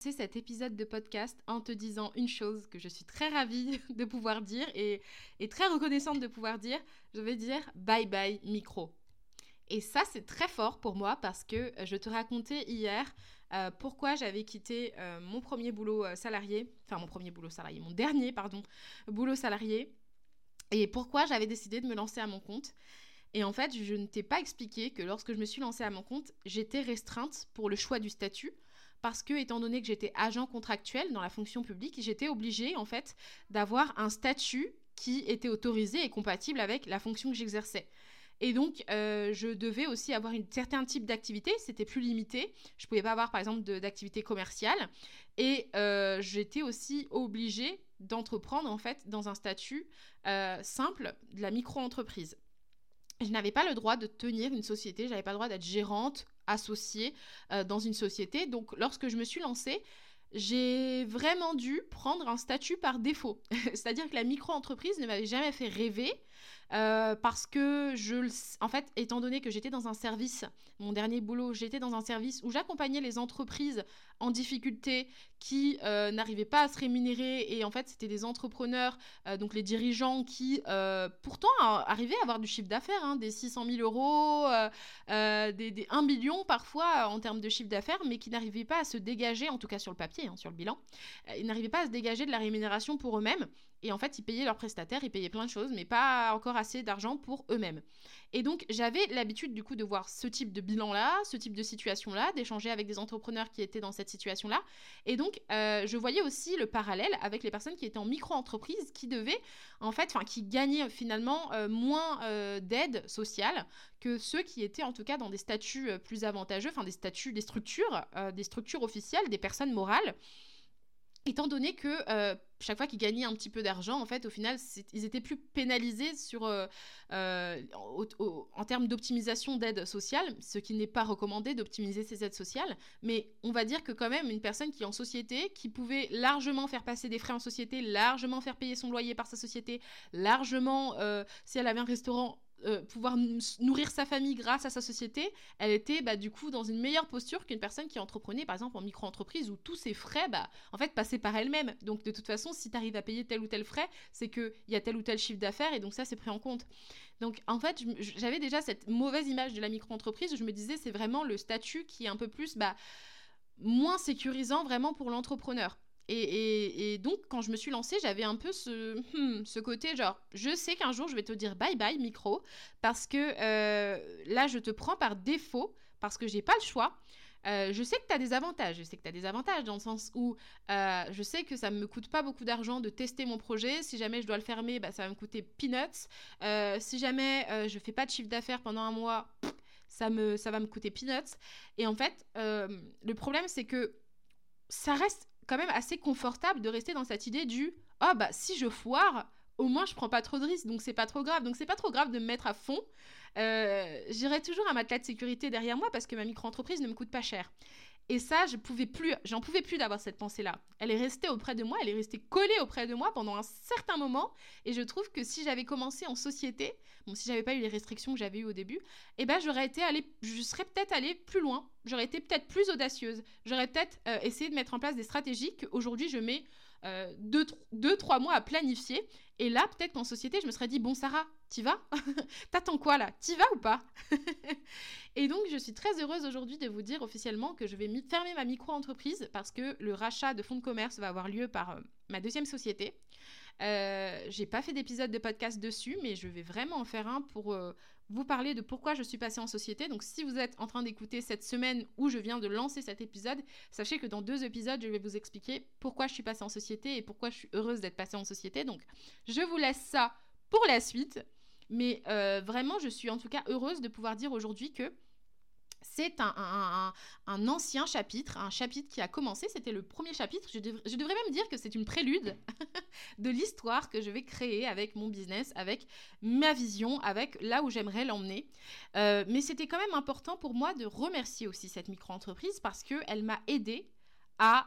Cet épisode de podcast en te disant une chose que je suis très ravie de pouvoir dire et, très reconnaissante de pouvoir dire. Je vais dire bye bye micro. Et ça, c'est très fort pour moi parce que je te racontais hier euh, pourquoi j'avais quitté euh, mon premier boulot euh, salarié, enfin mon premier boulot salarié, mon dernier, pardon, boulot salarié, et pourquoi j'avais décidé de me lancer à mon compte. Et en fait, je ne t'ai pas expliqué que lorsque je me suis lancée à mon compte, j'étais restreinte pour le choix du statut parce que étant donné que j'étais agent contractuel dans la fonction publique, j'étais obligée en fait d'avoir un statut qui était autorisé et compatible avec la fonction que j'exerçais. Et donc, euh, je devais aussi avoir un certain type d'activité, c'était plus limité. Je ne pouvais pas avoir, par exemple, d'activité commerciale. Et euh, j'étais aussi obligée d'entreprendre, en fait, dans un statut euh, simple de la micro-entreprise. Je n'avais pas le droit de tenir une société, je n'avais pas le droit d'être gérante associée euh, dans une société. Donc lorsque je me suis lancée, j'ai vraiment dû prendre un statut par défaut. C'est-à-dire que la micro-entreprise ne m'avait jamais fait rêver euh, parce que je, en fait, étant donné que j'étais dans un service, mon dernier boulot, j'étais dans un service où j'accompagnais les entreprises en difficulté qui euh, n'arrivaient pas à se rémunérer et en fait c'était des entrepreneurs, euh, donc les dirigeants qui pourtant arrivaient à avoir du chiffre d'affaires, hein, des 600 000 euros, des, 1 million parfois en termes de chiffre d'affaires, mais qui n'arrivaient pas à se dégager, en tout cas sur le papier, hein, sur le bilan, ils n'arrivaient pas à se dégager de la rémunération pour eux-mêmes. Et en fait, ils payaient leurs prestataires, ils payaient plein de choses, mais pas encore assez d'argent pour eux-mêmes. Et donc, j'avais l'habitude du coup de voir ce type de bilan-là, ce type de situation-là, d'échanger avec des entrepreneurs qui étaient dans cette situation-là. Et donc, euh, je voyais aussi le parallèle avec les personnes qui étaient en micro-entreprise, qui devaient, en fait, enfin, qui gagnaient finalement euh, moins euh, d'aide sociale que ceux qui étaient en tout cas dans des statuts plus avantageux, enfin des statuts, des structures, des structures officielles, des personnes morales étant donné que euh, chaque fois qu'ils gagnaient un petit peu d'argent, en fait, au final, ils étaient plus pénalisés sur, euh, euh, en termes d'optimisation d'aide sociale, ce qui n'est pas recommandé d'optimiser ces aides sociales. Mais on va dire que quand même, une personne qui est en société, qui pouvait largement faire passer des frais en société, largement faire payer son loyer par sa société, largement, si elle avait un restaurant, euh, pouvoir nourrir sa famille grâce à sa société, elle était bah, du coup dans une meilleure posture qu'une personne qui entreprenait par exemple en micro-entreprise où tous ses frais bah, en fait passaient par elle-même. Donc de toute façon, si tu arrives à payer tel ou tel frais, c'est qu'il y a tel ou tel chiffre d'affaires et donc ça c'est pris en compte. Donc en fait, j'avais déjà cette mauvaise image de la micro-entreprise où je me disais c'est vraiment le statut qui est un peu plus bah, moins sécurisant vraiment pour l'entrepreneur. Et, donc, quand je me suis lancée, j'avais un peu ce, hmm, ce côté genre, je sais qu'un jour, je vais te dire bye bye micro, parce que euh, là, je te prends par défaut, parce que j'ai pas le choix. Euh, je sais que tu as des avantages. Je sais que tu as des avantages dans le sens où euh, je sais que ça ne me coûte pas beaucoup d'argent de tester mon projet. Si jamais je dois le fermer, bah, ça va me coûter peanuts. si jamais je fais pas de chiffre d'affaires pendant un mois, ça, me, ça va me coûter peanuts. Et en fait, le problème, c'est que ça reste quand même assez confortable de rester dans cette idée du oh bah si je foire, au moins je prends pas trop de risques, donc c'est pas trop grave. Donc c'est pas trop grave de me mettre à fond. Euh, J'irai toujours un matelas de sécurité derrière moi parce que ma micro-entreprise ne me coûte pas cher. Et ça, je pouvais plus, j'en pouvais plus d'avoir cette pensée-là. Elle est restée auprès de moi, elle est restée collée auprès de moi pendant un certain moment. Et je trouve que si j'avais commencé en société, bon, si j'avais pas eu les restrictions que j'avais eues au début, eh ben, j'aurais été allée, je serais peut-être allée plus loin. J'aurais été peut-être plus audacieuse. J'aurais peut-être euh, essayé de mettre en place des stratégies qu'aujourd'hui je mets deux, deux, trois mois à planifier. Et là, peut-être qu'en société, je me serais dit, bon, Sarah, t'y vas? T'attends quoi là? T'y vas ou pas? Et donc, je suis très heureuse aujourd'hui de vous dire officiellement que je vais fermer ma micro-entreprise parce que le rachat de fonds de commerce va avoir lieu par ma deuxième société. Euh, j'ai pas fait d'épisode de podcast dessus, mais je vais vraiment en faire un pour euh, vous parler de pourquoi je suis passée en société. Donc, si vous êtes en train d'écouter cette semaine où je viens de lancer cet épisode, sachez que dans deux épisodes, je vais vous expliquer pourquoi je suis passée en société et pourquoi je suis heureuse d'être passée en société. Donc, je vous laisse ça pour la suite. Mais euh, vraiment, je suis en tout cas heureuse de pouvoir dire aujourd'hui que c'est un, ancien chapitre, un chapitre qui a commencé, c'était le premier chapitre. Je, devrais même dire que c'est une prélude de l'histoire que je vais créer avec mon business, avec ma vision, avec là où j'aimerais l'emmener. Euh, mais c'était quand même important pour moi de remercier aussi cette micro-entreprise parce qu'elle m'a aidé à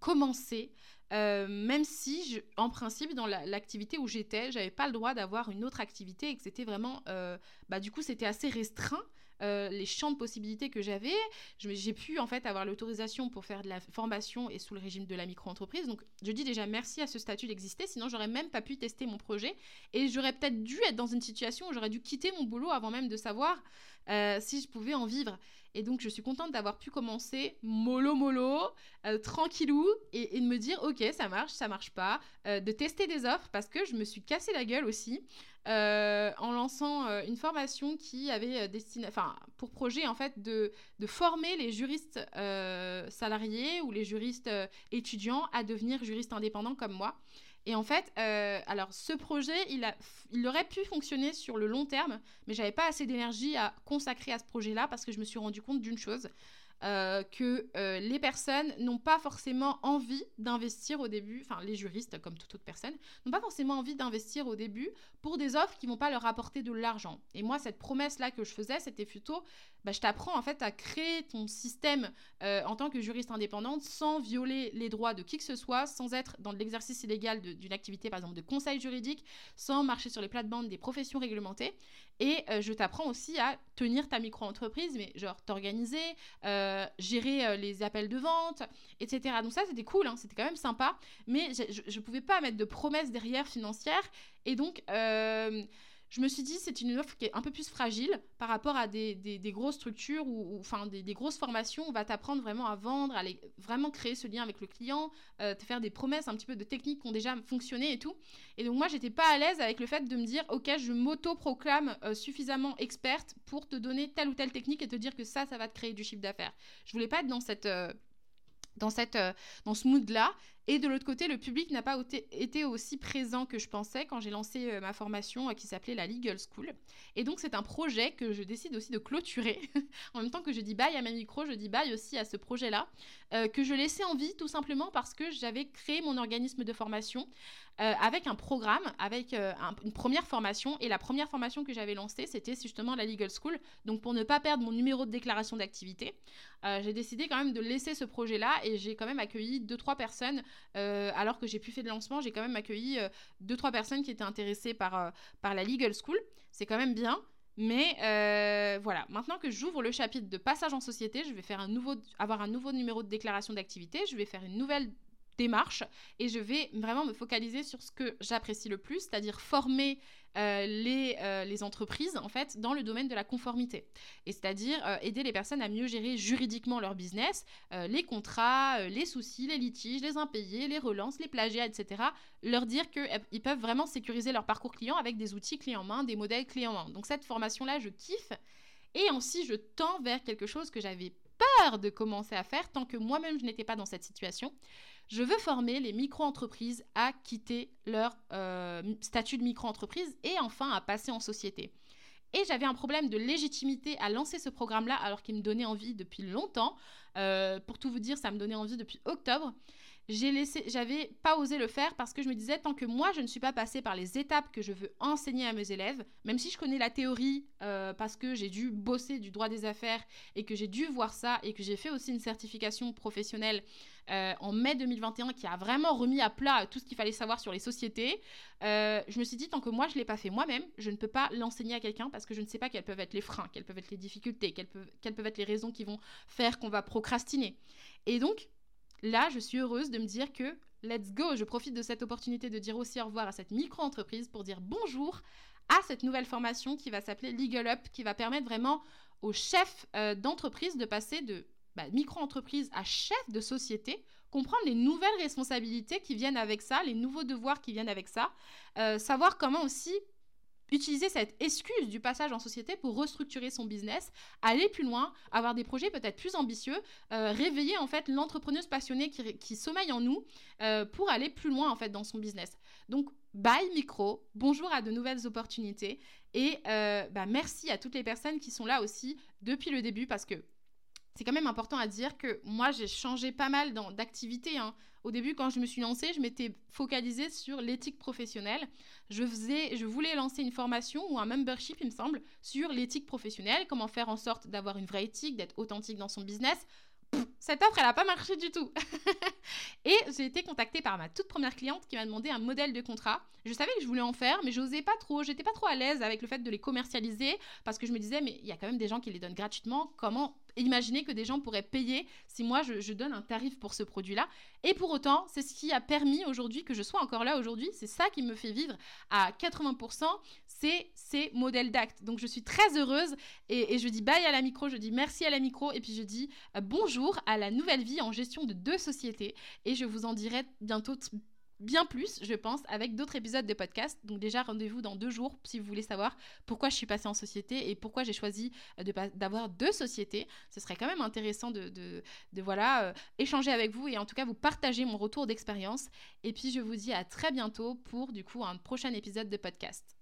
commencer, euh, même si, en principe, dans l'activité où j'étais, j'avais pas le droit d'avoir une autre activité et que c'était vraiment, euh, bah, du coup, c'était assez restreint. Euh, les champs de possibilités que j'avais. J'ai pu en fait avoir l'autorisation pour faire de la formation et sous le régime de la micro-entreprise. Donc je dis déjà merci à ce statut d'exister, sinon j'aurais même pas pu tester mon projet et j'aurais peut-être dû être dans une situation où j'aurais dû quitter mon boulot avant même de savoir euh, si je pouvais en vivre. Et donc, je suis contente d'avoir pu commencer mollo mollo, euh, tranquillou, et, de me dire, ok, ça marche, ça marche pas, de tester des offres parce que je me suis cassé la gueule aussi. Euh, en lançant euh, une formation qui avait euh, destiné, enfin, pour projet en fait de, de former les juristes salariés ou les juristes étudiants à devenir juristes indépendants comme moi. Et en fait, alors ce projet, il aurait pu fonctionner sur le long terme, mais j'avais pas assez d'énergie à consacrer à ce projet-là parce que je me suis rendu compte d'une chose, euh, que euh, les personnes n'ont pas forcément envie d'investir au début, enfin les juristes comme toute autre personne, n'ont pas forcément envie d'investir au début pour des offres qui vont pas leur apporter de l'argent. Et moi, cette promesse-là que je faisais, c'était plutôt bah, je t'apprends en fait à créer ton système euh, en tant que juriste indépendante sans violer les droits de qui que ce soit, sans être dans l'exercice illégal d'une activité par exemple de conseil juridique, sans marcher sur les plates-bandes des professions réglementées. Et euh, je t'apprends aussi à tenir ta micro-entreprise, mais genre t'organiser, euh, gérer les appels de vente, etc. Donc ça c'était cool, hein, c'était quand même sympa, mais je ne pouvais pas mettre de promesses derrière financières. Et donc je me suis dit c'est une offre qui est un peu plus fragile par rapport à des, des, grosses structures ou, enfin des, grosses formations. On va t'apprendre vraiment à vendre, à vraiment créer ce lien avec le client, euh, te faire des promesses un petit peu de techniques qui ont déjà fonctionné et tout. Et donc moi j'étais pas à l'aise avec le fait de me dire ok je m'auto-proclame euh, suffisamment experte pour te donner telle ou telle technique et te dire que ça ça va te créer du chiffre d'affaires. Je voulais pas être dans cette euh, dans, cette, dans ce mood-là. Et de l'autre côté, le public n'a pas été aussi présent que je pensais quand j'ai lancé euh, ma formation euh, qui s'appelait la Legal School. Et donc, c'est un projet que je décide aussi de clôturer. en même temps que je dis bye à ma micro, je dis bye aussi à ce projet-là, euh, que je laissais en vie tout simplement parce que j'avais créé mon organisme de formation avec un programme, avec une première formation. Et la première formation que j'avais lancée, c'était justement la Legal School. Donc, pour ne pas perdre mon numéro de déclaration d'activité, j'ai décidé quand même de laisser ce projet-là et j'ai quand même accueilli deux, trois personnes euh, alors que j'ai plus fait de lancement, j'ai quand même accueilli euh, deux, trois personnes qui étaient intéressées par, euh, par la Legal School. C'est quand même bien. Mais voilà, maintenant que j'ouvre le chapitre de passage en société, je vais faire un nouveau, avoir un nouveau numéro de déclaration d'activité, je vais faire une nouvelle démarche et je vais vraiment me focaliser sur ce que j'apprécie le plus, c'est-à-dire former euh, les, euh, les, entreprises en fait dans le domaine de la conformité. Et c'est-à-dire euh, aider les personnes à mieux gérer juridiquement leur business, les contrats, les soucis, les litiges, les impayés, les relances, les plagiats, etc. Leur dire qu'ils peuvent vraiment sécuriser leur parcours client avec des outils clés en main, des modèles clés en main. Donc cette formation-là, je kiffe. Et ainsi, je tends vers quelque chose que j'avais peur de commencer à faire tant que moi-même je n'étais pas dans cette situation. Je veux former les micro-entreprises à quitter leur euh, statut de micro-entreprise et enfin à passer en société. Et j'avais un problème de légitimité à lancer ce programme-là alors qu'il me donnait envie depuis longtemps. Euh, pour tout vous dire, ça me donnait envie depuis octobre j'ai laissé, j'avais pas osé le faire parce que je me disais tant que moi je ne suis pas passée par les étapes que je veux enseigner à mes élèves, même si je connais la théorie euh, parce que j'ai dû bosser du droit des affaires et que j'ai dû voir ça et que j'ai fait aussi une certification professionnelle euh, en mai 2021 qui a vraiment remis à plat tout ce qu'il fallait savoir sur les sociétés. Euh, je me suis dit tant que moi je l'ai pas fait moi-même, je ne peux pas l'enseigner à quelqu'un parce que je ne sais pas quels peuvent être les freins, quelles peuvent être les difficultés, quelles peuvent, quelles peuvent être les raisons qui vont faire qu'on va procrastiner. Et donc là, je suis heureuse de me dire que let's go, je profite de cette opportunité de dire aussi au revoir à cette micro-entreprise pour dire bonjour à cette nouvelle formation qui va s'appeler Legal Up, qui va permettre vraiment aux chefs euh, d'entreprise de passer de bah, micro-entreprise à chef de société, comprendre les nouvelles responsabilités qui viennent avec ça, les nouveaux devoirs qui viennent avec ça, euh, savoir comment aussi utiliser cette excuse du passage en société pour restructurer son business, aller plus loin, avoir des projets peut-être plus ambitieux, euh, réveiller en fait l'entrepreneuse passionnée qui, sommeille en nous euh, pour aller plus loin en fait dans son business. Donc bye micro, bonjour à de nouvelles opportunités et bah, merci à toutes les personnes qui sont là aussi depuis le début parce que c'est quand même important à dire que moi j'ai changé pas mal d'activités. Hein. Au début, quand je me suis lancée, je m'étais focalisée sur l'éthique professionnelle. Je, faisais, je voulais lancer une formation ou un membership, il me semble, sur l'éthique professionnelle, comment faire en sorte d'avoir une vraie éthique, d'être authentique dans son business? cette offre, elle n'a pas marché du tout. et j'ai été contactée par ma toute première cliente qui m'a demandé un modèle de contrat. Je savais que je voulais en faire, mais j'osais pas trop. J'étais pas trop à l'aise avec le fait de les commercialiser parce que je me disais, mais il y a quand même des gens qui les donnent gratuitement. Comment imaginer que des gens pourraient payer si moi je, donne un tarif pour ce produit-là. Et pour autant, c'est ce qui a permis aujourd'hui que je sois encore là aujourd'hui. C'est ça qui me fait vivre à 80%, c'est ces modèles d'actes. Donc je suis très heureuse et, je dis bye à la micro, je dis merci à la micro et puis je dis euh, bonjour à la nouvelle vie en gestion de deux sociétés. Et je vous en dirai bientôt bien plus, je pense, avec d'autres épisodes de podcast. Donc déjà, rendez-vous dans deux jours si vous voulez savoir pourquoi je suis passée en société et pourquoi j'ai choisi euh, d'avoir deux sociétés. Ce serait quand même intéressant de, voilà, euh, échanger avec vous et en tout cas vous partager mon retour d'expérience. Et puis je vous dis à très bientôt pour du coup un prochain épisode de podcast.